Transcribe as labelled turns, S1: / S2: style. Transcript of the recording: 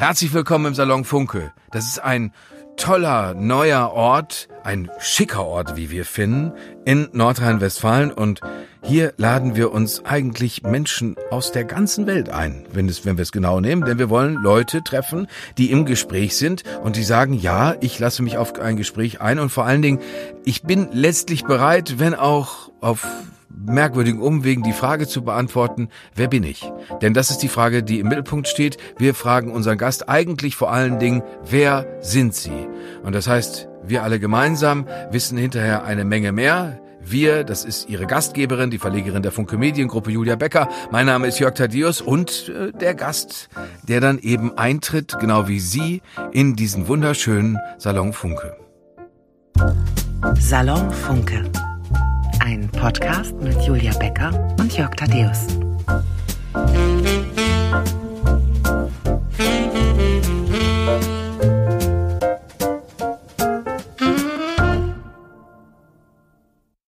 S1: Herzlich willkommen im Salon Funke. Das ist ein toller, neuer Ort, ein schicker Ort, wie wir finden, in Nordrhein-Westfalen. Und hier laden wir uns eigentlich Menschen aus der ganzen Welt ein, wenn, es, wenn wir es genau nehmen. Denn wir wollen Leute treffen, die im Gespräch sind und die sagen, ja, ich lasse mich auf ein Gespräch ein. Und vor allen Dingen, ich bin letztlich bereit, wenn auch auf merkwürdigen Umwegen die Frage zu beantworten, wer bin ich? Denn das ist die Frage, die im Mittelpunkt steht. Wir fragen unseren Gast eigentlich vor allen Dingen, wer sind Sie? Und das heißt, wir alle gemeinsam wissen hinterher eine Menge mehr. Wir, das ist Ihre Gastgeberin, die Verlegerin der Funke Mediengruppe Julia Becker. Mein Name ist Jörg Thaddeus und äh, der Gast, der dann eben eintritt, genau wie Sie, in diesen wunderschönen Salon Funke.
S2: Salon Funke ein Podcast mit Julia Becker und Jörg Thaddeus.